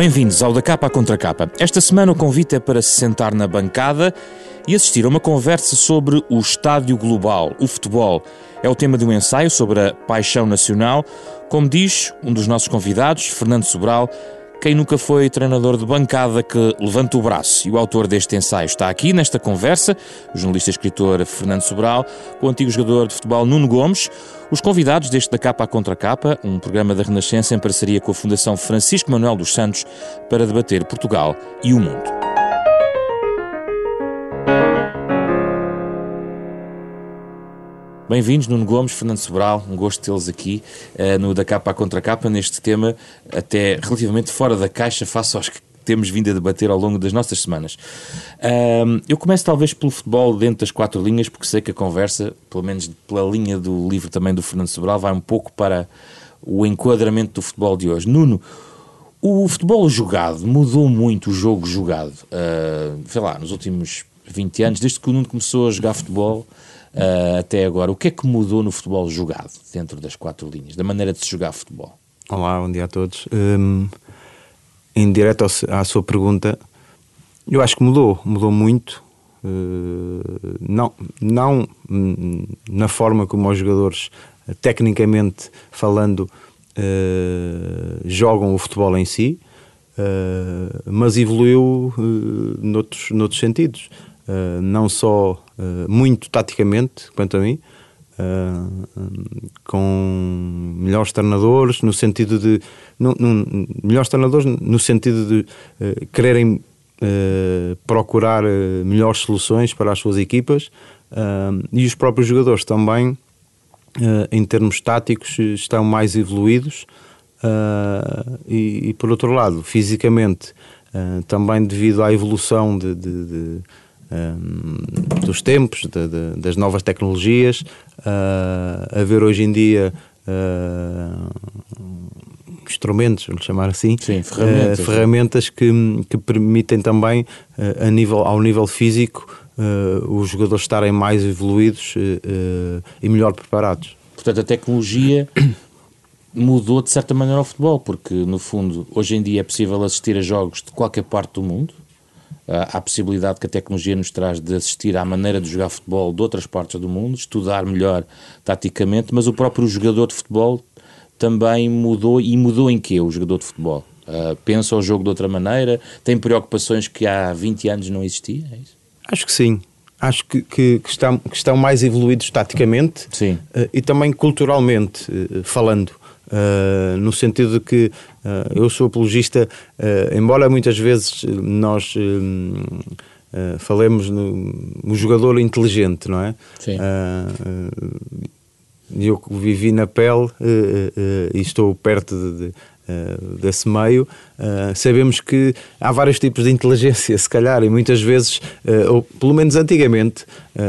Bem-vindos ao Da Capa à Contra Capa. Esta semana o convite é para se sentar na bancada e assistir a uma conversa sobre o estádio global, o futebol. É o tema de um ensaio sobre a paixão nacional. Como diz um dos nossos convidados, Fernando Sobral, quem nunca foi treinador de bancada que levanta o braço? E o autor deste ensaio está aqui nesta conversa, o jornalista e escritor Fernando Sobral, com o antigo jogador de futebol Nuno Gomes, os convidados deste da Capa à Contra Capa, um programa da Renascença em parceria com a Fundação Francisco Manuel dos Santos para debater Portugal e o mundo. Bem-vindos, Nuno Gomes, Fernando Sobral, um gosto tê-los aqui uh, no Da Capa à Contra Capa, neste tema até relativamente fora da caixa, face aos que temos vindo a debater ao longo das nossas semanas. Uh, eu começo talvez pelo futebol dentro das quatro linhas, porque sei que a conversa, pelo menos pela linha do livro também do Fernando Sobral, vai um pouco para o enquadramento do futebol de hoje. Nuno, o futebol jogado mudou muito o jogo jogado, uh, sei lá, nos últimos 20 anos, desde que o Nuno começou a jogar futebol uh, até agora. O que é que mudou no futebol jogado, dentro das quatro linhas, da maneira de se jogar futebol? Olá, bom dia a todos. Um, em direto à sua pergunta, eu acho que mudou, mudou muito. Uh, não, não na forma como os jogadores, tecnicamente falando, uh, jogam o futebol em si, uh, mas evoluiu noutros, noutros sentidos. Não só muito taticamente, quanto a mim, uh, com melhores treinadores, no sentido de. Melhores treinadores no sentido de uh, quererem uh, procurar melhores soluções para as suas equipas e os próprios jogadores também, em termos táticos, estão mais evoluídos. E, e, por outro lado, fisicamente, também devido à evolução de, de, de um, dos tempos, de, de, das novas tecnologias, uh, a ver hoje em dia uh, instrumentos, vamos chamar assim, Sim, ferramentas, uh, ferramentas que, que permitem também, uh, a nível, ao nível físico, uh, os jogadores estarem mais evoluídos e melhor preparados. Portanto, a tecnologia mudou de certa maneira o futebol, porque no fundo, hoje em dia é possível assistir a jogos de qualquer parte do mundo, há a possibilidade que a tecnologia nos traz de assistir à maneira de jogar futebol de outras partes do mundo, estudar melhor taticamente, mas o próprio jogador de futebol também mudou e mudou em quê o jogador de futebol? Uh, pensa o jogo de outra maneira? Tem preocupações que há 20 anos não existiam? É Acho que sim. Acho que, que, que, estão, que estão mais evoluídos taticamente uh, e também culturalmente uh, falando. Uh, no sentido de que uh, eu sou apologista, uh, embora muitas vezes nós falemos no, no, jogador inteligente, não é? Sim. eu vivi na pele e estou perto de, de desse meio, uh, sabemos que há vários tipos de inteligência, se calhar, e muitas vezes, uh, ou pelo menos antigamente,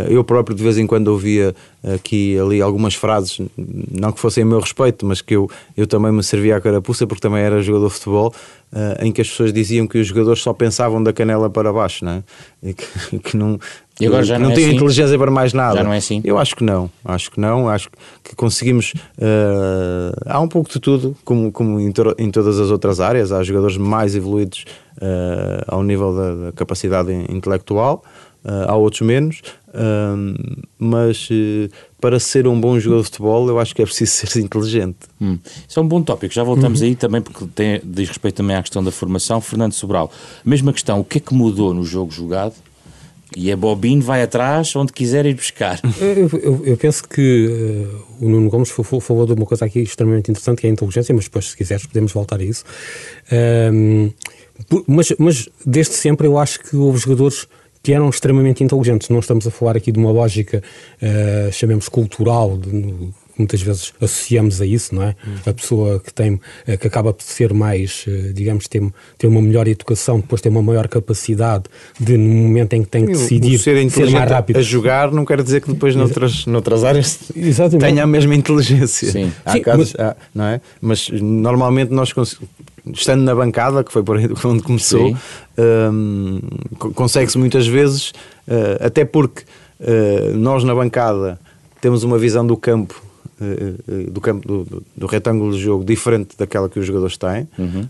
eu próprio de vez em quando ouvia aqui ali algumas frases, não que fossem a meu respeito, mas que eu, eu também me servia a carapuça porque também era jogador de futebol, em que as pessoas diziam que os jogadores só pensavam da canela para baixo, não é? Que, que não, e agora já não, não é assim? inteligência para mais nada. Já não é assim? Eu acho que não, acho que não, acho que conseguimos. Uh, há um pouco de tudo, como, como em, to em, todas as outras áreas, há jogadores mais evoluídos uh, ao nível da, da capacidade intelectual. Uh, há outros menos, mas para ser um bom jogador de futebol eu acho que é preciso ser inteligente. Hum. Isso é um bom tópico, já voltamos uhum. aí também porque tem, diz respeito também à questão da formação. Fernando Sobral, mesma questão, o que é que mudou no jogo jogado? E a bobina vai atrás onde quiser ir buscar. Eu, eu, eu penso que uh, o Nuno Gomes falou de uma coisa aqui extremamente interessante, que é a inteligência, mas depois, se quiseres, podemos voltar a isso. Uh, mas, mas desde sempre eu acho que houve jogadores que eram extremamente inteligentes. Não estamos a falar aqui de uma lógica, uh, chamemos cultural, de, muitas vezes associamos a isso, não é? Hum. A pessoa que tem, eh, que acaba por ser mais, eh, digamos, ter, ter uma melhor educação, depois ter uma maior capacidade de, no momento em que tem que decidir, ser, ser mais rápido. A jogar não quer dizer que depois noutras, noutras áreas Exatamente. tenha a mesma inteligência. Sim. Há Sim, casos, mas, há, não é? Mas normalmente nós estando na bancada, que foi por onde começou, um, consegue-se muitas vezes, uh, até porque uh, nós na bancada temos uma visão do campo do campo do, do, do, retângulo de jogo diferente daquela que os jogadores têm uhum.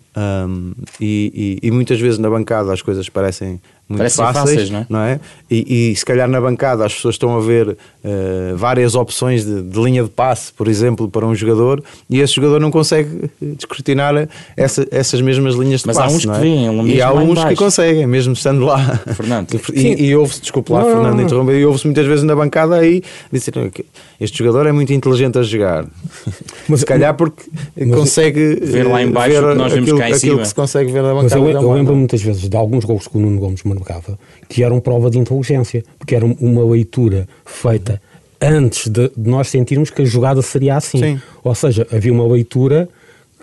um, e, e, e, muitas vezes na bancada as coisas parecem muito Parecem fáceis, fáceis não é? Não é? E, e, se calhar na bancada as pessoas estão a ver uh, várias opções de, de, linha de passe, por exemplo, para um jogador e esse jogador não consegue descortinar essa, essas mesmas linhas de Mas passe. Mas há uns é? que vêm, um E há uns que conseguem, mesmo estando lá. Fernando. e, e ouve-se, desculpe lá, não, Fernando, não, interromper, e ouve-se muitas vezes na bancada aí dizer este jogador é muito inteligente a jogar. Mas, se calhar porque mas, consegue ver lá em baixo ver que nós vemos aquilo, cá em aquilo cima. que se consegue ver na bancada. Mas eu, eu lembro muitas vezes de alguns gols que o Nuno Gomes que eram prova de inteligência, porque era uma leitura feita antes de, nós sentirmos que a jogada seria assim. Sim. Ou seja, havia uma leitura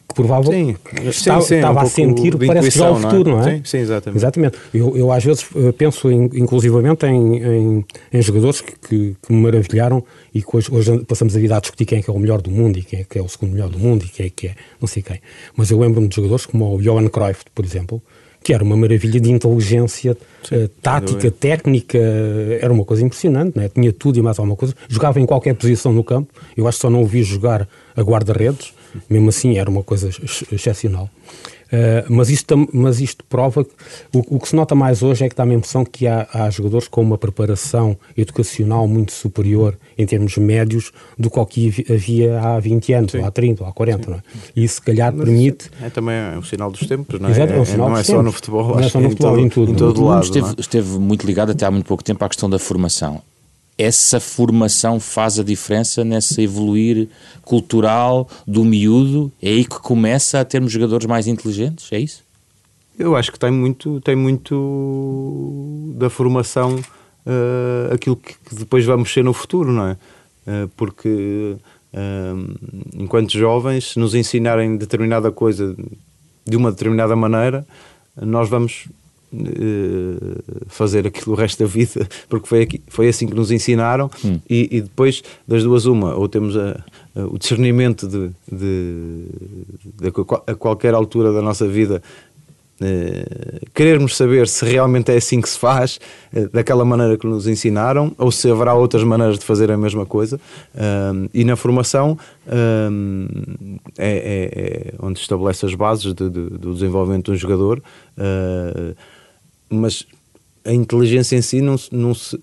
que provavelmente estava, sim, estava um a sentir que parece já o futuro, não é? Não é? Sim, sim, exatamente. exatamente. Eu, eu às vezes eh, penso in, inclusivamente em, em, em jogadores que, que, que, me maravilharam e que hoje, hoje, passamos a vida a discutir quem é, que é o melhor do mundo e quem é que é o segundo melhor do mundo e quem é que é não sei quem. Mas eu lembro-me de jogadores como o Johan Cruyff, por exemplo, que era uma maravilha de inteligência Sim, uh, tática, técnica, era uma coisa impressionante, né? tinha tudo e mais alguma coisa. Jogava em qualquer posição no campo, eu acho que só não o vi jogar a guarda-redes, mesmo assim era uma coisa ex excepcional. Uh, mas, isto, mas isto prova que o, o, que se nota mais hoje é que dá a impressão que há, há, jogadores com uma preparação educacional muito superior em termos médios do que havia há 20 anos, ou há 30, ou há 40, não é? E isso se calhar mas permite. É também um sinal dos tempos, não é? Exato, é, um sinal não é só no futebol, não é só no futebol, em, em tudo. Em todo lado. Esteve, esteve muito ligado até há muito pouco tempo à questão da formação essa formação faz a diferença nesse evoluir cultural do miúdo? É aí que começa a termos jogadores mais inteligentes? É isso? Eu acho que tem muito, tem muito da formação uh, aquilo que, depois vamos ser no futuro, não é? Uh, porque uh, enquanto jovens, se nos ensinarem determinada coisa de uma determinada maneira, nós vamos fazer aquilo o resto da vida, porque foi, aqui, foi assim que nos ensinaram, hum. e, e, depois das duas, uma, ou temos a, a, o discernimento de, de, de, a qualquer altura da nossa vida Uh, querermos saber se realmente é assim que se faz, uh, daquela maneira que nos ensinaram, ou se haverá outras maneiras de fazer a mesma coisa. Uh, e na formação é, é, é, onde estabelece as bases de, do desenvolvimento de um jogador mas a inteligência em si não, não se,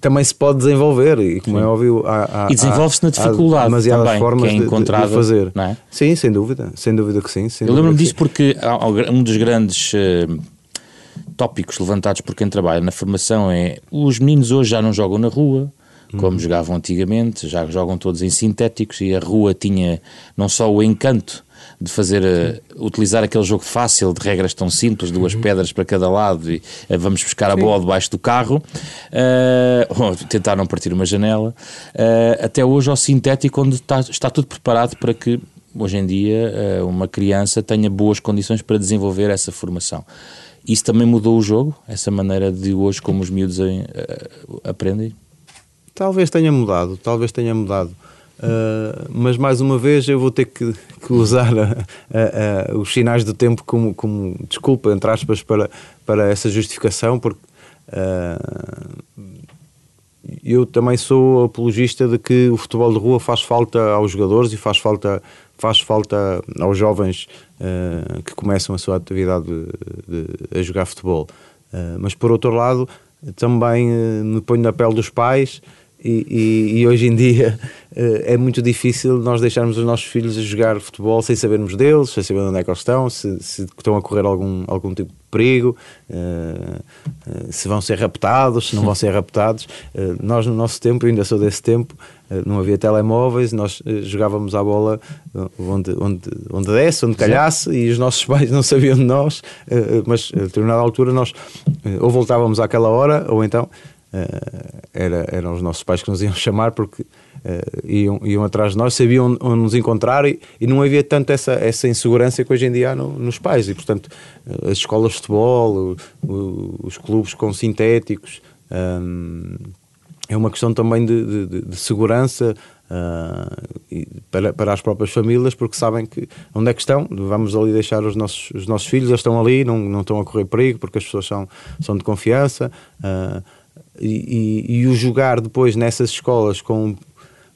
também se pode desenvolver e como é Sim. é óbvio há, há, e desenvolve-se na dificuldade há também, formas que é encontrada, de, de fazer é? sim, sem dúvida sem dúvida que sim eu lembro-me disso porque um dos grandes uh, tópicos levantados por quem trabalha na formação é os meninos hoje já não jogam na rua como uhum. jogavam antigamente, já jogam todos em sintéticos e a rua tinha não só o encanto de fazer, uh, utilizar aquele jogo fácil de regras tão simples, duas uhum. pedras para cada lado e uh, vamos buscar a Sim. bola debaixo do carro, uh, ou tentar não partir uma janela, até hoje ao sintético, onde está, está tudo preparado para que hoje em dia uma criança tenha boas condições para desenvolver essa formação. Isso também mudou o jogo, essa maneira de hoje como os miúdos aprendem? Talvez tenha mudado, talvez tenha mudado. Uh, mas mais uma vez eu vou ter que, que usar a, a, a, os sinais do tempo como, como, desculpa, entre aspas, para, para essa justificação, porque uh, eu também sou apologista de que o futebol de rua faz falta aos jogadores e faz falta, faz falta aos jovens uh, que começam a sua atividade de, de, a jogar futebol. mas por outro lado, também me ponho na pele dos pais e, e, e, hoje em dia uh, é muito difícil nós deixarmos os nossos filhos a jogar futebol sem sabermos deles, sem saber onde é que eles estão, se, se estão a correr algum, algum tipo de perigo, uh, uh, se vão ser raptados, se não vão ser raptados. nós, no nosso tempo, ainda sou desse tempo, não havia telemóveis, nós jogávamos a bola onde, onde, onde desse, onde calhasse, e os nossos pais não sabiam de nós, mas a determinada altura nós ou voltávamos àquela hora, ou então Uh, era, eram os nossos pais que nos iam chamar porque uh, iam, iam atrás de nós, sabiam onde nos encontrar e, e, não havia tanto essa, essa insegurança que hoje em dia há no, nos pais. E, portanto, uh, as escolas de futebol, o, o, os clubes com sintéticos, um, é uma questão também de, de, de segurança. para, para as próprias famílias, porque sabem que onde é que estão, vamos ali deixar os nossos, os nossos filhos, eles estão ali, não, não estão a correr perigo, porque as pessoas são, são de confiança. Uh, e, e, e, o jogar depois nessas escolas com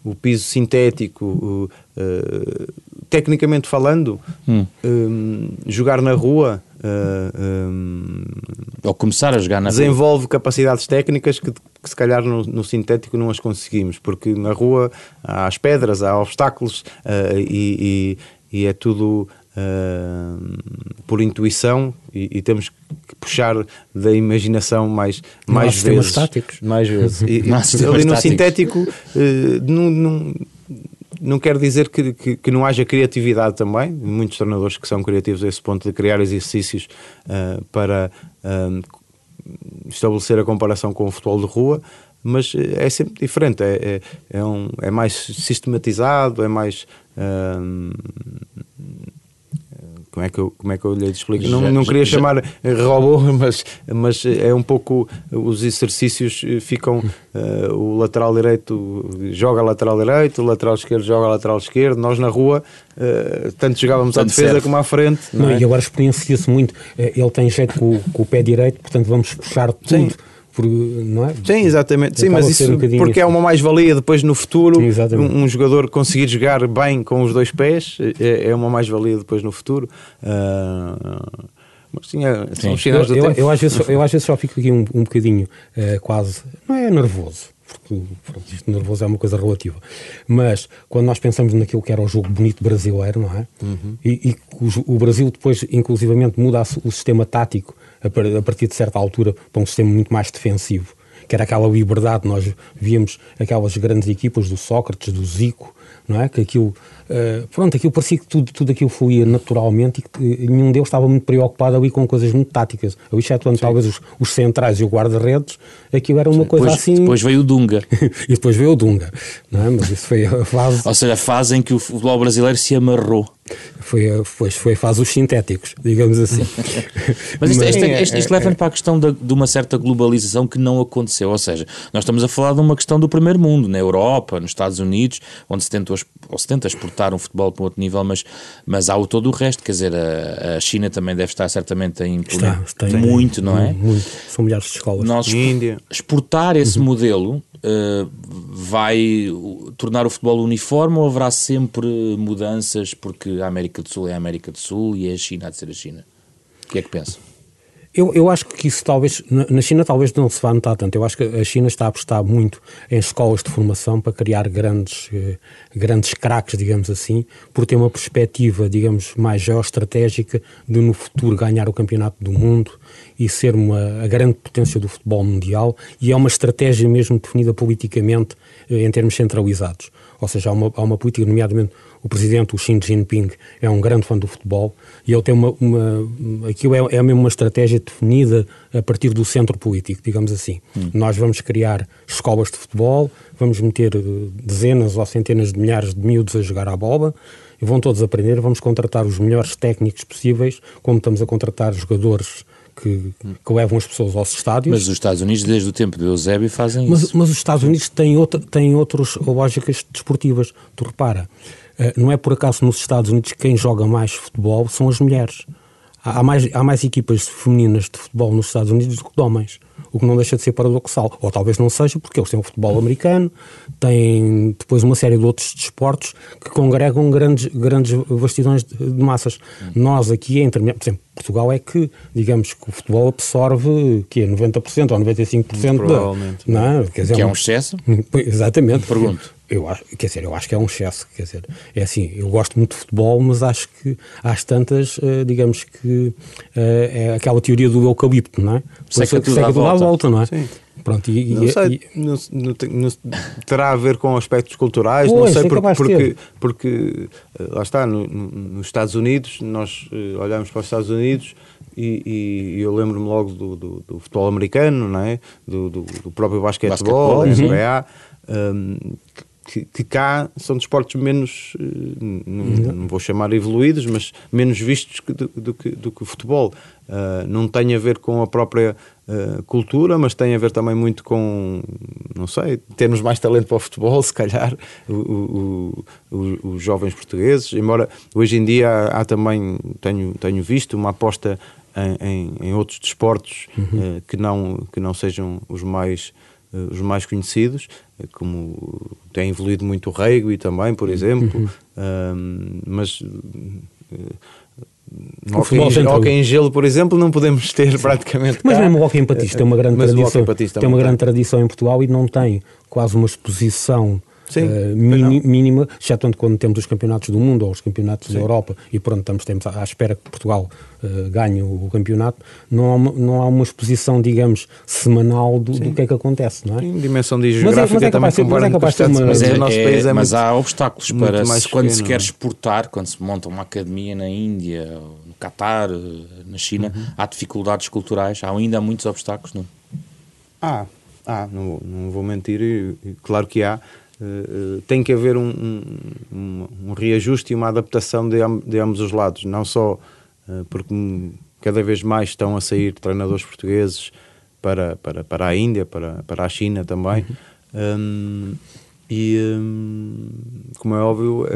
o piso sintético, o, uh, tecnicamente falando, hum. um, jogar na rua. Uh, um, Ou começar a jogar na desenvolve rua. capacidades técnicas que, que se calhar no, no, sintético não as conseguimos, porque na rua há as pedras, há obstáculos uh, e, e, e, é tudo por intuição e, e, temos que puxar da imaginação mais, mais vezes. Estáticos. Mais vezes. E, ali no sintético uh, não, não, não quer dizer que, que, que, não haja criatividade também. Muitos treinadores que são criativos a esse ponto de criar exercícios uh, para uh, estabelecer a comparação com o futebol de rua, mas é sempre diferente, é, é, é, um, é mais sistematizado, é mais. Uh, como é que eu, como é que eu lhe explico? Já, não, não queria já, chamar robô, mas, mas é um pouco os exercícios ficam uh, o lateral direito joga lateral direito, o lateral esquerdo joga lateral esquerdo, nós na rua uh, tanto jogávamos tanto à defesa serve. como à frente. Não, não é? E agora experiencia-se muito, eh, ele tem jeito com, com, o pé direito, portanto vamos puxar tudo. Sim por, não é? Sim, exatamente. Sim, mas isso um porque é uma mais-valia depois no futuro. Um, um, jogador conseguir jogar bem com os dois pés é, é uma mais-valia depois no futuro. Uh, mas sim, é, são sim. Eu, eu, eu, às vezes, eu às vezes só fico aqui um, um bocadinho uh, quase, não é nervoso, porque pronto, isto nervoso é uma coisa relativa. Mas quando nós pensamos naquilo que era o jogo bonito brasileiro, não é? Uhum. E, e o, o, Brasil depois, inclusivamente, muda o sistema tático a partir de certa altura para um sistema muito mais defensivo que era aquela liberdade, nós víamos aquelas grandes equipas do Sócrates, do Zico, não é? Que aquilo, uh, pronto, aquilo parecia que tudo, tudo aquilo fluía naturalmente e que nenhum deles estava muito preocupado ali com coisas muito táticas. Eu, excetuando talvez os, os, centrais e o guarda-redes, aquilo era uma Sim, coisa depois, assim... Depois veio o Dunga. e depois veio o Dunga, não é? Mas isso foi a fase... Ou seja, a fase em que o futebol brasileiro se amarrou. Foi, foi, foi a fase dos sintéticos, digamos assim. Mas isto, isto, isto, isto leva-me para a questão de, de, uma certa globalização que não aconteceu. Ou seja, nós estamos a falar de uma questão do primeiro mundo, na Europa, nos Estados Unidos, onde se tenta, ou se tenta exportar um futebol para um outro nível, mas, mas há o todo o resto. Quer dizer, a, a China também deve estar certamente a impor muito, não é? Muito. São milhares de escolas. Nós Índia. exportar esse uhum. modelo uh, vai tornar o futebol uniforme ou haverá sempre mudanças porque a América do Sul é a América do Sul e é a China a de ser a China? O que é que pensa? Eu, eu acho que isso talvez, na China talvez não se vá notar tanto. Eu acho que a China está a apostar muito em escolas de formação para criar grandes, eh, grandes craques, digamos assim, por ter uma perspectiva, digamos, mais geoestratégica de no futuro ganhar o campeonato do mundo e ser uma, a grande potência do futebol mundial e é uma estratégia mesmo definida politicamente eh, em termos centralizados. Ou seja, há uma, há uma política, nomeadamente o presidente, o Xi Jinping, é um grande fã do futebol e ele tem uma. uma aquilo é, é mesmo uma estratégia definida a partir do centro político, digamos assim. Hum. Nós vamos criar escolas de futebol, vamos meter eh, dezenas ou centenas de milhares de miúdos a jogar à bola e vão todos aprender. Vamos contratar os melhores técnicos possíveis, como estamos a contratar jogadores que, que, levam as pessoas aos estádios. Mas os Estados Unidos, desde o tempo de Eusébio, fazem mas, isso. Mas os Estados Unidos têm, outra, têm outras lógicas desportivas. Tu repara, não é por acaso nos Estados Unidos quem joga mais futebol são as mulheres. Há mais, há mais equipas femininas de futebol nos Estados Unidos do que de homens, o que não deixa de ser paradoxal. Ou talvez não seja, porque eles têm o futebol americano, têm depois uma série de outros desportos que congregam grandes, grandes vastidões de, de massas. Nós aqui, entre, por exemplo, Portugal é que, digamos, que o futebol absorve que é 90% ou 95% Provavelmente. Da, não, é? dizer, que é um excesso? Exatamente. Pergunto. Eu acho, quer dizer, eu acho que é um excesso, quer dizer, é assim, eu gosto muito de futebol, mas acho que às tantas, uh, digamos que uh, é aquela teoria do eucalipto, não é? Seca tudo, seca tudo à volta, não é? Sim. Pronto, e, não sei, e, não, não, não, terá a ver com aspectos culturais, pois, não sei, porque, porque, porque, eh, lá está, no, no, nos Estados Unidos, nós uh, olhamos para os Estados Unidos e, e eu lembro-me logo do, do, do, futebol americano, não é? do, do, do próprio basquetebol, basquetebol NBA, um, que, que, cá são desportos menos, eh, não, não, vou chamar evoluídos, mas menos vistos do, do, que, do que o futebol. Uh, não tem a ver com a própria uh, cultura, mas tem a ver também muito com, não sei, termos mais talento para o futebol, se calhar, o, o, o, os jovens portugueses. Embora hoje em dia há, há também, tenho, tenho visto, uma aposta em, em, em outros desportos uhum. uh, que, não, que não sejam os mais, os mais conhecidos, como tem evoluído muito o rugby também, por exemplo, uhum. um, mas no hockey, em, hockey em gelo, por exemplo, não podemos ter praticamente. Mas cá. mesmo o hockey em patins tem uma grande mas tradição, tem uma grande tradição em Portugal e não tem quase uma exposição Sim, uh, mínima, exceto quando temos os campeonatos do mundo ou os campeonatos Sim. da Europa e pronto, estamos, estamos à espera que Portugal uh, ganhe o, campeonato, não há, uma, não há uma exposição, digamos, semanal do, do que é que acontece, não é? Sim, dimensão de geográfica mas é, mas é também mas é uma... Mas, é, nosso país é, é mas muito, há obstáculos para se, quando se quer exportar, quando se monta uma academia na Índia, no Catar, na China, uhum. há dificuldades culturais, há ainda muitos obstáculos, não? Ah, ah, não, não vou mentir, claro que há, tem que haver um, um, um, reajuste e uma adaptação de, de ambos os lados, não só uh, porque cada vez mais estão a sair treinadores portugueses para, para, para a Índia, para, para a China também, uhum. um, e um, como é óbvio,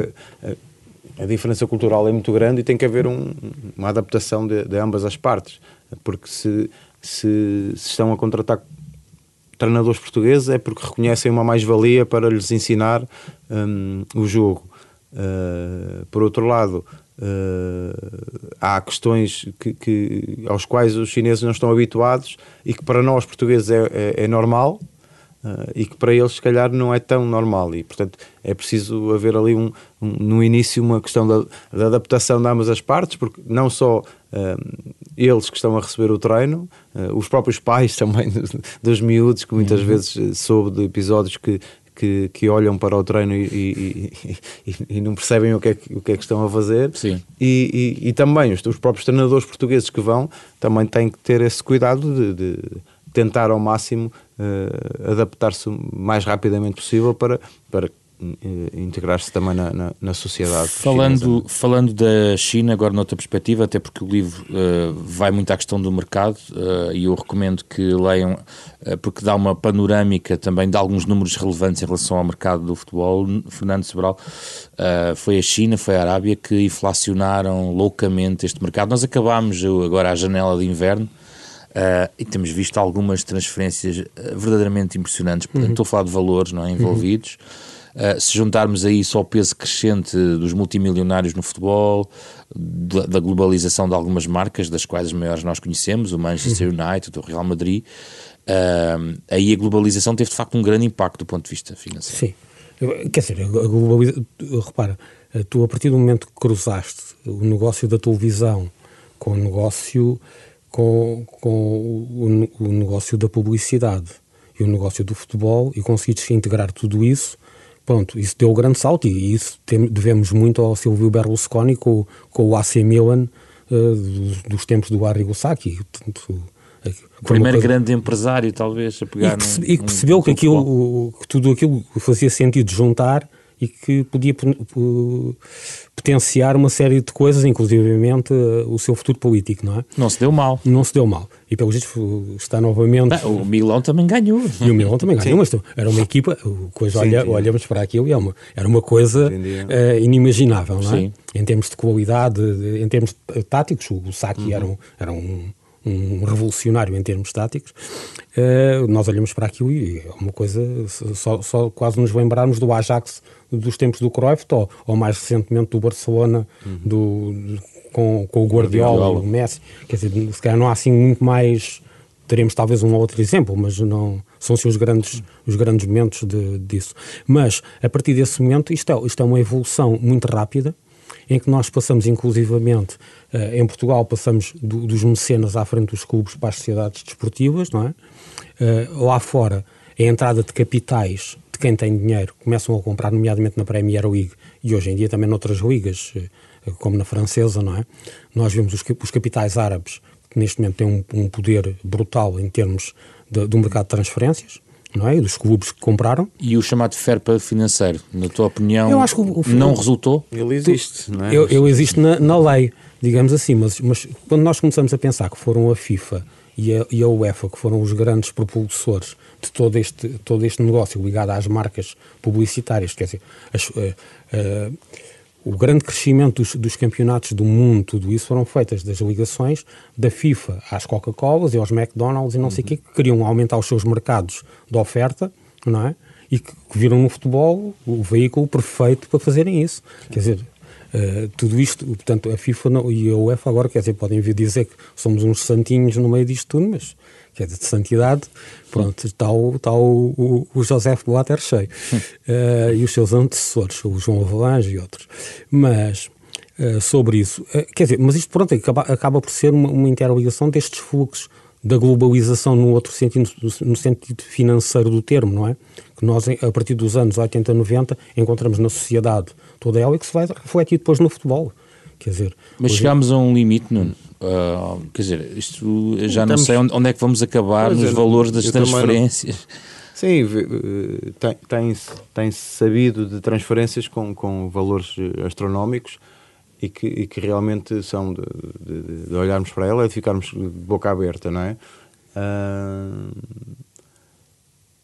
a, a, diferença cultural é muito grande e tem que haver um, uma adaptação de, de ambas as partes, porque se, se, se estão a contratar treinadores portugueses é porque reconhecem uma mais-valia para lhes ensinar um, o jogo. Uh, por outro lado, uh, há questões que, que, aos quais os chineses não estão habituados e que para nós portugueses é, é, é normal uh, e que para eles se calhar não é tão normal e portanto é preciso haver ali um, um no início uma questão da, da, adaptação de ambas as partes porque não só uh, eles que estão a receber o treino uh, os próprios pais também dos miúdos que muitas uhum. vezes soube de episódios que que, que, olham para o treino e, e, e, e, não percebem o que, é que, o que é que estão a fazer. Sim. E, também os, os, próprios treinadores portugueses que vão também têm que ter esse cuidado de, de tentar ao máximo uh, adaptar-se o mais rapidamente possível para, para uh, integrar-se também na, na, na sociedade. Falando, falando da China, agora noutra perspectiva, até porque o livro uh, vai muito à questão do mercado e eu recomendo que leiam, porque dá uma panorâmica também de alguns números relevantes em relação ao mercado do futebol. Fernando Sobral, foi a China, foi a Arábia que inflacionaram loucamente este mercado. Nós acabámos agora a janela de inverno Uh, e temos visto algumas transferências eh, verdadeiramente impressionantes. Uhum. Estou a falar de valores não é, envolvidos. Uhum. Uh, se juntarmos a isso ao peso crescente dos multimilionários no futebol, da, da, globalização de algumas marcas, das quais as maiores nós conhecemos, o Manchester uhum. United, o Real Madrid, uh, aí a globalização teve de facto um grande impacto do ponto de vista financeiro. Sim. Quer dizer, a globalização, repara, tu a partir do momento que cruzaste o negócio da televisão com o negócio com, com o, o, negócio da publicidade e o negócio do futebol e conseguires integrar tudo isso, pronto, isso deu um grande salto e isso tem, devemos muito ao Silvio Berlusconi com, com o AC Milan uh, dos, dos, tempos do Arrigo Sacchi. o primeiro coisa... grande empresário, talvez, a pegar e, perce, num, e que percebeu que, aquilo, que tudo aquilo fazia sentido juntar e que podia potenciar uma série de coisas, inclusivamente uh, o seu futuro político, não é? Não se deu mal. Não se deu mal. E pelo visto está novamente... Ah, o Milão também ganhou. E o Milão também ganhou, mas era uma equipa, coisa, sim, olha, sim. olhamos para aquilo e é uma, era uma coisa uh, inimaginável, não é? Sim. Em termos de qualidade, em termos táticos, o Saki uhum. era um, era um um revolucionário em termos táticos, uh, nós olhamos para aquilo e é uma coisa, só, só, quase nos lembrarmos do Ajax dos tempos do Cruyff ou, ou mais recentemente do Barcelona uhum. do, com, com o Guardiola, Guardiola, o Messi. Quer dizer, se calhar não há assim muito mais. Teremos talvez um ou outro exemplo, mas não são-se os grandes, os grandes momentos de, disso. Mas, a partir desse momento, isto é, isto é uma evolução muito rápida, em que nós passamos inclusivamente, uh, em Portugal, passamos do, dos mecenas à frente dos clubes para as sociedades desportivas, não é? Uh, lá fora, a entrada de capitais de quem tem dinheiro começam a comprar, nomeadamente na Premier League e hoje em dia também noutras ligas, eh, como na francesa, não é? Nós vemos os, os capitais árabes que neste momento têm um, um poder brutal em termos de, do mercado de transferências, não é? dos clubes que compraram. E o chamado fair play financeiro, na tua opinião, Eu acho que o, o, não resultou? Ele existe, não é? Ele, ele existe na, na, lei, digamos assim, mas, mas quando nós começamos a pensar que foram a FIFA e a, e a UEFA, que foram os grandes propulsores de todo este, todo este negócio ligado às marcas publicitárias, quer dizer, as, uh, uh, o grande crescimento dos, dos, campeonatos do mundo, tudo isso foram feitas das ligações da FIFA às Coca-Colas e aos McDonald's e não uhum. sei o quê, que queriam aumentar os seus mercados de oferta, não é? e que, viram no futebol o veículo perfeito para fazerem isso. Quer dizer, Uh, tudo isto, portanto, a FIFA não, e a UEFA agora, quer dizer, podem vir dizer que somos uns santinhos no meio disto tudo, mas quer dizer, de santidade, pronto, está o, está o, o, o José Blatter cheio. Uh, e os seus antecessores, o João Avalanche e outros. Mas, uh, sobre isso, quer dizer, mas isto, pronto, acaba, acaba por ser uma, uma interligação destes fluxos da globalização no outro sentido, no sentido financeiro do termo, não é? Que nós, a partir dos anos 80, 90, encontramos na sociedade toda ela e que se vai refletir depois no futebol. Quer dizer, Mas hoje... chegámos a um limite, Nuno. Uh, quer dizer, isto já Estamos... não sei onde, onde, é que vamos acabar nos é, valores das transferências. Sim, tem, tem, tem sabido de transferências com, com valores astronómicos e que, e que realmente são de, de, de, olharmos para ela e de ficarmos de boca aberta, não é? Uh,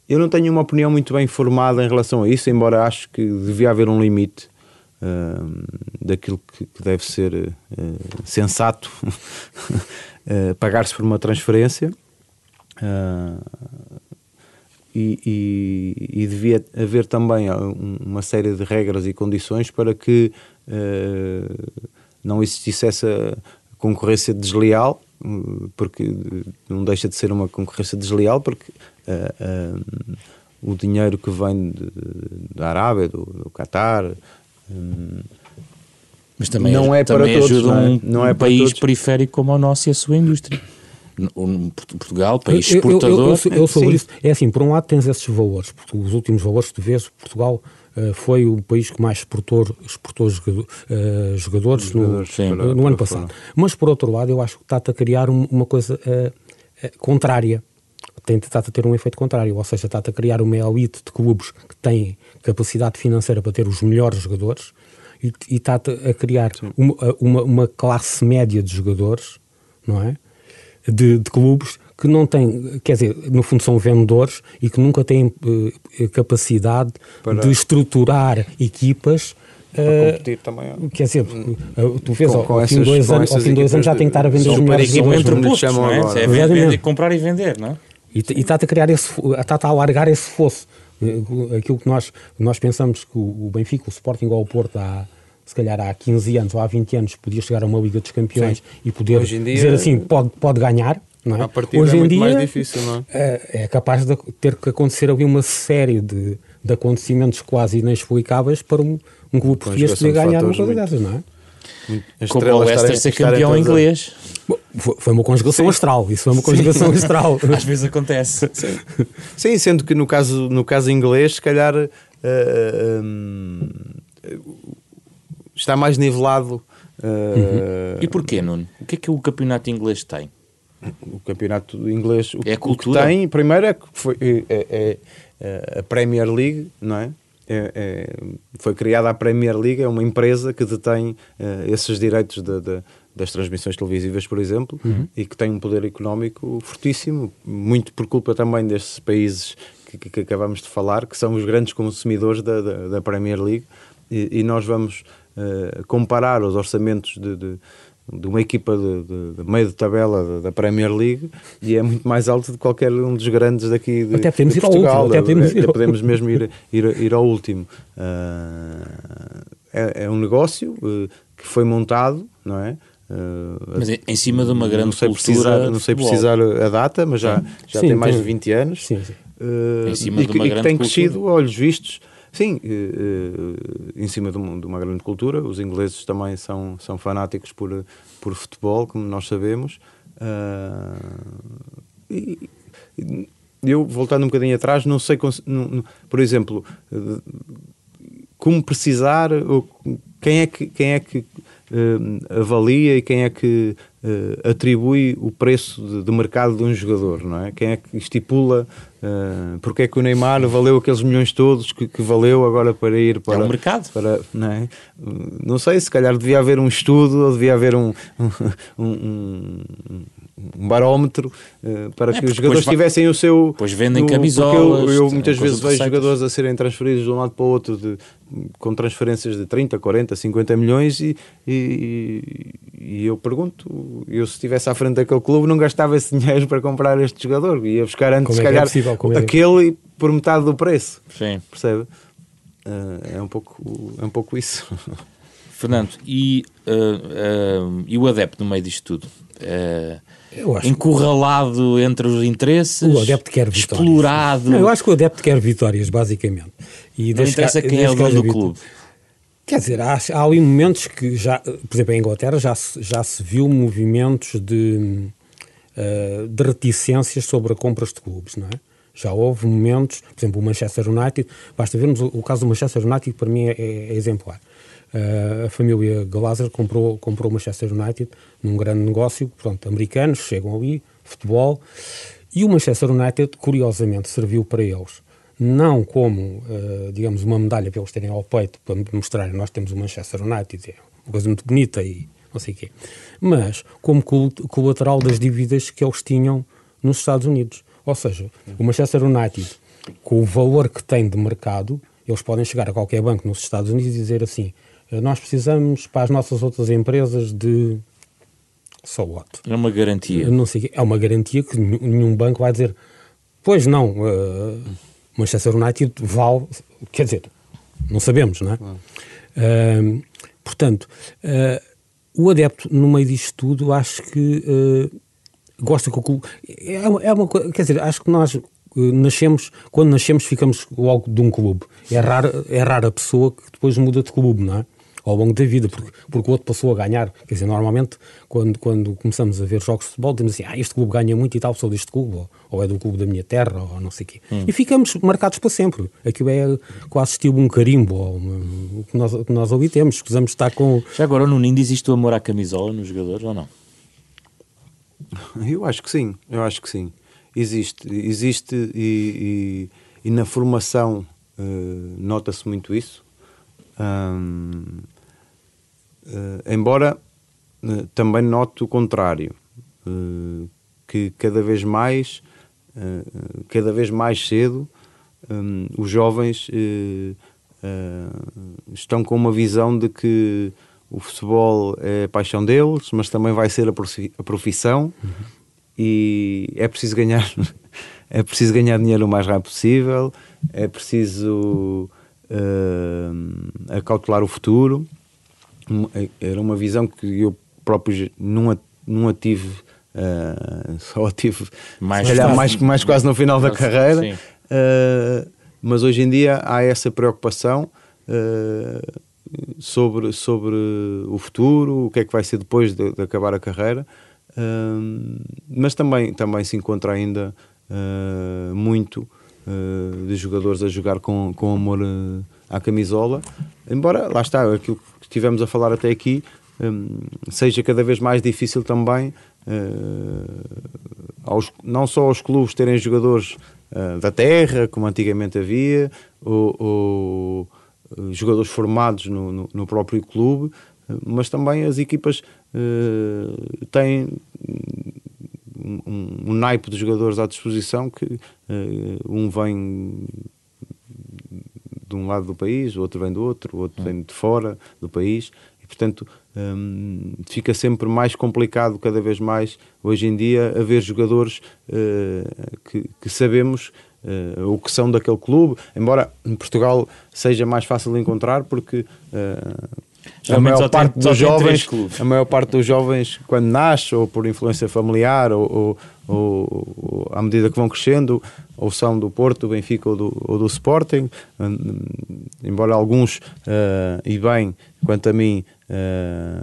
eu não tenho uma opinião muito bem formada em relação a isso, embora acho que devia haver um limite uh, daquilo que, deve ser uh, sensato pagar-se por uma transferência. E, e, e, devia haver também uma série de regras e condições para que não existisse essa concorrência desleal, porque não deixa de ser uma concorrência desleal, porque o dinheiro que vem de, da Arábia, do, do Qatar. Um, mas também, não é também para ajuda todos, um, não é? Não é um país todos. periférico como o nosso e a sua indústria. Portugal, país exportador. Eu, eu, eu, sobre isso, é assim, por um lado tens esses valores, porque os últimos valores que tu vês, Portugal uh, foi o país que mais exportou, exportou jogador, uh, jogadores, jogadores no, sim, no, no ano passado. Fora. Mas por outro lado, eu acho que está-te a criar uma coisa uh, contrária. Está-te a ter um efeito contrário, ou seja, está-te a criar uma elite de clubes que têm capacidade financeira para ter os melhores jogadores e, e está-te a criar uma, uma, uma classe média de jogadores, não é? de, de clubes que não têm, quer dizer, no fundo são vendedores e que nunca têm uh, capacidade Para... de estruturar equipas para uh, competir também. Quer dizer, uh, tu vês, com, ao, com ao, fim de dois anos, ao fim de dois anos já tem que estar a vender os melhores jogadores. Entre postos, não é? é vender, comprar e vender, não é? E está a criar esse, está a alargar esse fosso. Aquilo que nós, nós pensamos que o Benfica, o Sporting ou o Porto há se calhar há 15 anos ou há 20 anos podia chegar a uma Liga dos Campeões Sim. e poder dia, dizer assim, pode, pode ganhar, não é? Hoje é em dia mais difícil, é? é? É capaz de ter que acontecer ali uma série de, de acontecimentos quase inexplicáveis para um, um clube português poder ganhar uma coisa dessas, não é? Como o Leicester ser campeão inglês. foi uma conjugação Sim. astral, isso foi uma conjugação Sim. astral. Às vezes acontece. Sim. Sim. sendo que no caso, no caso inglês, se calhar uh, um, está mais nivelado. Uh... Uhum. E porquê, Nuno? O que é que o campeonato inglês tem? O campeonato inglês, o, é a cultura. o que tem, primeiro é que foi, é, é, é a Premier League, não é? É, é, foi criada a Premier League, é uma empresa que detém uh, esses direitos de, de, das transmissões televisivas, por exemplo, uhum. e que tem um poder económico fortíssimo, muito por culpa também destes países que, que, que acabamos de falar, que são os grandes consumidores da, da, da Premier League, e, e nós vamos uh, comparar os orçamentos de, de, de uma equipa de, de, de, meio de tabela da Premier League e é muito mais alto de qualquer um dos grandes daqui de, até podemos de Portugal. Ir ao último, até podemos, até ir podemos mesmo ir, ir, ir ao último. Uh, é, é, um negócio uh, que foi montado, não é? Uh, mas em cima de uma grande não sei precisar, Não sei precisar a data, mas já, já sim, tem mais tem, de 20 anos. Sim, sim. em cima e, de uma e grande que tem cultura. crescido a olhos vistos Sim, em cima de uma, de uma, grande cultura. Os ingleses também são, são fanáticos por, por futebol, como nós sabemos. Uh, e, eu, voltando um bocadinho atrás, não sei, por exemplo, como precisar, quem é que, quem é que uh, avalia e quem é que uh, atribui o preço de, de, mercado de um jogador, não é? Quem é que estipula uh, porque é que o Neymar valeu aqueles milhões todos que, que valeu agora para ir para... É o mercado. Para, não, é? não sei, se calhar devia haver um estudo ou devia haver um, um, um um barómetro uh, para É, que os jogadores tivessem o seu. depois vendem camisolas, Eu, eu tem muitas um vezes vejo receitas. jogadores a serem transferidos de um lado para o outro de- com transferências de 30, 40, 50 milhões e, e, e eu pergunto, eu se estivesse à frente daquele clube não gastava esse dinheiro para comprar este jogador, ia buscar antes Como se é que é calhar possível? É que- aquele por metade do preço, Sim. percebe? Uh, é, um pouco, é um pouco isso. Fernando, e, uh, e o adepto no meio disto tudo? Uh, Encurralado entre os interesses, O adepto quer vitórias. explorado. Não, eu acho que o adepto quer vitórias, basicamente. E Não interessa que- quem é o que dono do clube. Quer dizer, há, há ali momentos que já, por exemplo, em Inglaterra já se, já se viu movimentos de, eh, de reticências sobre compras de clubes, não é? Já houve momentos, por exemplo, o Manchester United, basta vermos o, o caso do Manchester United, que para mim é- é exemplar. Eh, a família Glazer comprou, comprou o Manchester United num grande negócio, pronto, americanos chegam ali, futebol, e o Manchester United, curiosamente, serviu para eles não como, eh, digamos, uma medalha para eles terem ao peito, para mostrarem nós temos o Manchester United, é uma coisa muito bonita e não sei o quê, mas como col- colateral das dívidas que eles tinham nos Estados Unidos. Ou seja, o Manchester United, com o valor que tem de mercado, eles podem chegar a qualquer banco nos Estados Unidos e dizer assim: "Eh, nós precisamos para as nossas outras empresas de. So what? É uma garantia. Não sei, é uma garantia que nenhum banco vai dizer, pois não, uh, Manchester United vale, quer dizer, não sabemos, não é? Uh, portanto, uh, o adepto no meio disto tudo acho que uh, gosta que o clube. É uma, é uma coisa, quer dizer, acho que nós nascemos, quando nascemos, ficamos logo de um clube. É rara, é rara a pessoa que depois muda de clube, não é? Ao longo da vida, porque, porque o outro passou a ganhar. Quer dizer, normalmente, quando, quando começamos a ver jogos de futebol, dizemos assim: ah, este clube ganha muito e tal, sou deste clube, ou, ou é do clube da minha terra, ou não sei o quê. E ficamos marcados para sempre. Aquilo é quase estilo um carimbo, ou o que nós, o que nós ali temos. Escusamos de estar com. Já agora, no Nindo, existe o amor à camisola nos jogadores ou não? Eu acho que sim, eu acho que sim. Existe, existe e, e- e na formação eh, nota-se muito isso. Eh, embora eh, também note o contrário, eh, que cada vez mais, eh, cada vez mais cedo, os jovens eh, eh, estão com uma visão de que o futebol é a paixão deles, mas também vai ser a profi- a profissão e é preciso ganhar é preciso ganhar dinheiro o mais rápido possível, é preciso eh, acautelar o futuro. Era uma visão que eu próprio não a, não a tive, eh, só a tive Mais se calhar quase- mais, mais quase no final da carreira. Uh, mas hoje em dia há essa preocupação uh, sobre, sobre o futuro, o que é que vai ser depois de, de acabar a carreira, mas também, também se encontra ainda uh, muito uh, de jogadores a jogar com, com amor uh, à camisola, embora lá está, aquilo que estivemos a falar até aqui. um, seja cada vez mais difícil também uh, aos- não só aos clubes terem jogadores uh, da terra, como antigamente havia, ou, ou, jogadores formados no, no- no próprio clube, mas também as equipas uh, têm um, um- um naipe de jogadores à disposição que uh, um vem de um lado do país, o outro vem do outro, o outro vem de fora do país e portanto hum, fica sempre mais complicado cada vez mais hoje em dia haver jogadores eh, que, que sabemos eh, o que são daquele clube, embora em Portugal seja mais fácil de encontrar porque a Geralmente só maior parte dos jovens a maior parte dos jovens quando nasce ou por influência familiar ou, ou- ou- à medida que vão crescendo ou são do Porto, do Benfica ou do, ou do Sporting. Hum, embora alguns eh, e bem quanto a mim eh,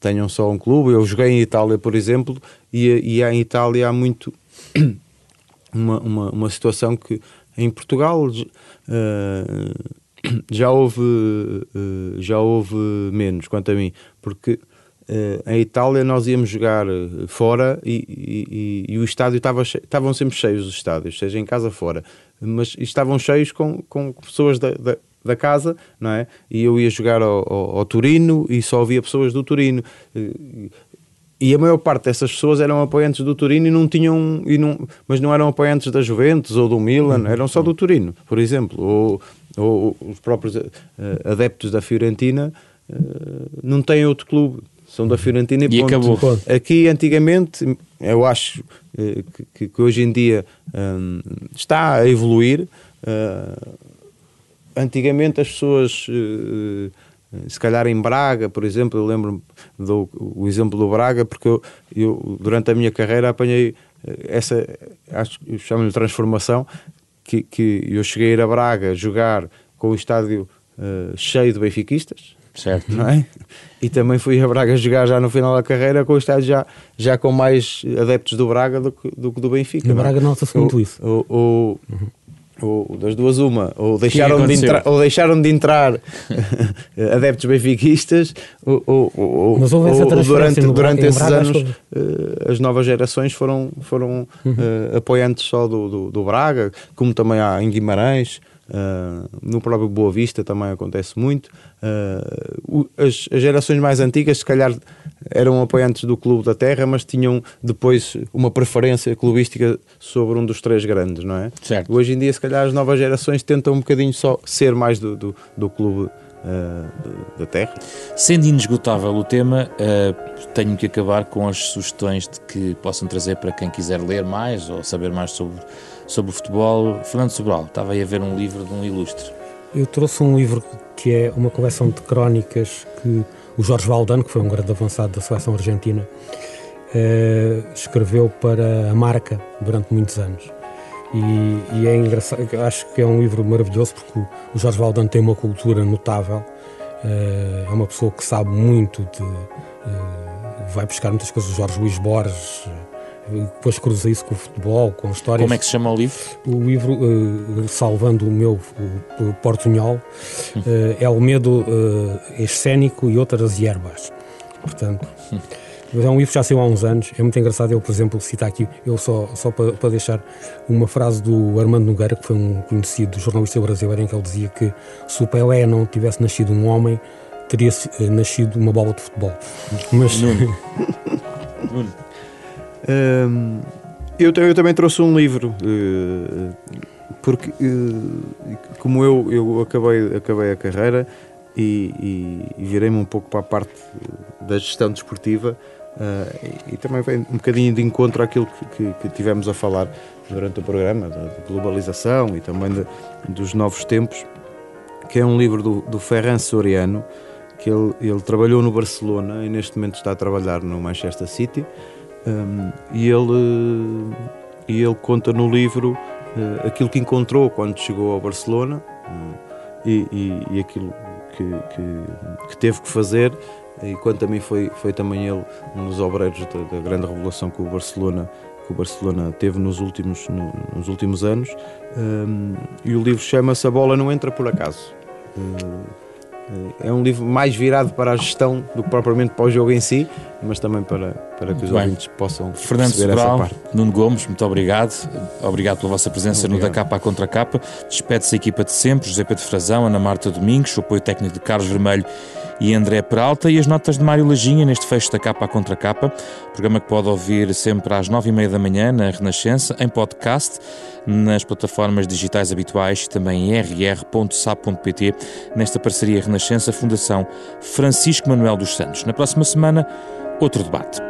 tenham só um clube. Eu joguei em Itália por exemplo e, e em Itália há muito uma, uma, uma situação que em Portugal eh, já houve eh, já houve menos quanto a mim porque eh, em Itália nós íamos jogar eh, fora e, e- e- o estádio estava estavam sempre cheios os estádios seja em casa fora. Mas estavam cheios com, com pessoas da, da, da casa não é? E eu ia jogar ao, ao- ao Turino e só havia pessoas do Turino. E a maior parte dessas pessoas eram apoiantes do Turino e não tinham, e não, mas não eram apoiantes da Juventus ou do Milan, uhum. eram só do Turino, por exemplo, ou, ou os próprios uh, adeptos da Fiorentina uh, não têm outro clube, são da Fiorentina e, e acabou. Aqui, antigamente, eu acho uh, que, que, hoje em dia um, está a evoluir. antigamente as pessoas se calhar em Braga, por exemplo, eu lembro-me do o exemplo do Braga, porque eu, eu, durante a minha carreira apanhei essa, acho que chamo-lhe transformação, que, que eu cheguei a ir a Braga jogar com o estádio uh, cheio de benfiquistas, certo. não é? E também fui a Braga jogar já no final da carreira com o estádio já, já com mais adeptos do Braga do que do, do Benfica. No é? Braga nota-se muito isso. O, o, uhum ou das duas uma, ou deixaram, de, entrar, ou deixaram de entrar adeptos benfiquistas, ou, ou, ou, ou durante, durante esses Braga, anos uh, as novas gerações foram, foram uhum. uh, apoiantes só do, do, do, Braga, como também há em Guimarães, uh, no próprio Boa Vista também acontece muito. as, as gerações mais antigas, se calhar eram apoiantes do Clube da Terra, mas tinham depois uma preferência clubística sobre um dos três grandes, não é? Certo. Hoje em dia, se calhar, as novas gerações tentam um bocadinho só ser mais do, do, do Clube Uh, da Terra. Sendo inesgotável o tema, uh, tenho que acabar com as sugestões de que possam trazer para quem quiser ler mais ou saber mais sobre, sobre o futebol. Fernando Sobral, estava aí a ver um livro de um ilustre. Eu trouxe um livro que é uma coleção de crónicas que o Jorge Valdano, que foi um grande avançado da seleção argentina, eh, escreveu para a marca durante muitos anos. E, e, é engraçado, acho que é um livro maravilhoso porque o Jorge Valdano tem uma cultura notável, eh, é uma pessoa que sabe muito de. Eh, vai buscar muitas coisas do Jorge Luís Borges, depois cruza isso com o futebol, com histórias. Como é que se chama o livro? O livro, uh, salvando o meu o, o portunhol, uh, é o medo uh, escénico e outras hierbas. Portanto, é um livro que já saiu há uns anos, é muito engraçado. Eu, por exemplo, citar aqui, eu só, só para, para deixar uma frase do Armando Nogueira, que foi um conhecido jornalista brasileiro, em que ele dizia que se o Pelé não tivesse nascido um homem, teria nascido uma bola de futebol. Mas. Nuno. Nuno eu, eu, também trouxe um livro, eh, porque eh, como eu, eu acabei, acabei a carreira e, e, e virei-me um pouco para a parte da gestão desportiva uh, e, e, também vem um bocadinho de encontro àquilo que, que, que, tivemos a falar durante o programa, da globalização e também de, dos novos tempos, que é um livro do, do Ferran Soriano, que ele, ele trabalhou no Barcelona e neste momento está a trabalhar no Manchester City. Um, e ele, e ele conta no livro uh, aquilo que encontrou quando chegou ao Barcelona uh, e, e, e, aquilo que, que, que, teve que fazer. E quanto a mim foi, foi também ele um dos obreiros da, da grande revolução que o Barcelona que o Barcelona teve nos últimos, no, nos últimos anos. Um, e o livro chama-se A Bola Não Entra Por Acaso. Uh, é um livro mais virado para a gestão do que propriamente para o jogo em si, mas também para, para que os bem. ouvintes possam Fernando Sobral, essa parte. Nuno Gomes, muito obrigado. Obrigado pela vossa presença obrigado. no Da Capa à Contra Capa. Despede-se a equipa de sempre, José Pedro Frazão, Ana Marta Domingos, o apoio técnico de Carlos Vermelho e André Peralta e as notas de Mário Lajinha neste fecho da Capa à Contra Capa, programa que pode ouvir sempre às nove e meia da manhã na Renascença, em podcast, nas plataformas digitais habituais e também em rr.sap.pt, nesta parceria Renascença Fundação Francisco Manuel dos Santos. Na próxima semana, outro debate.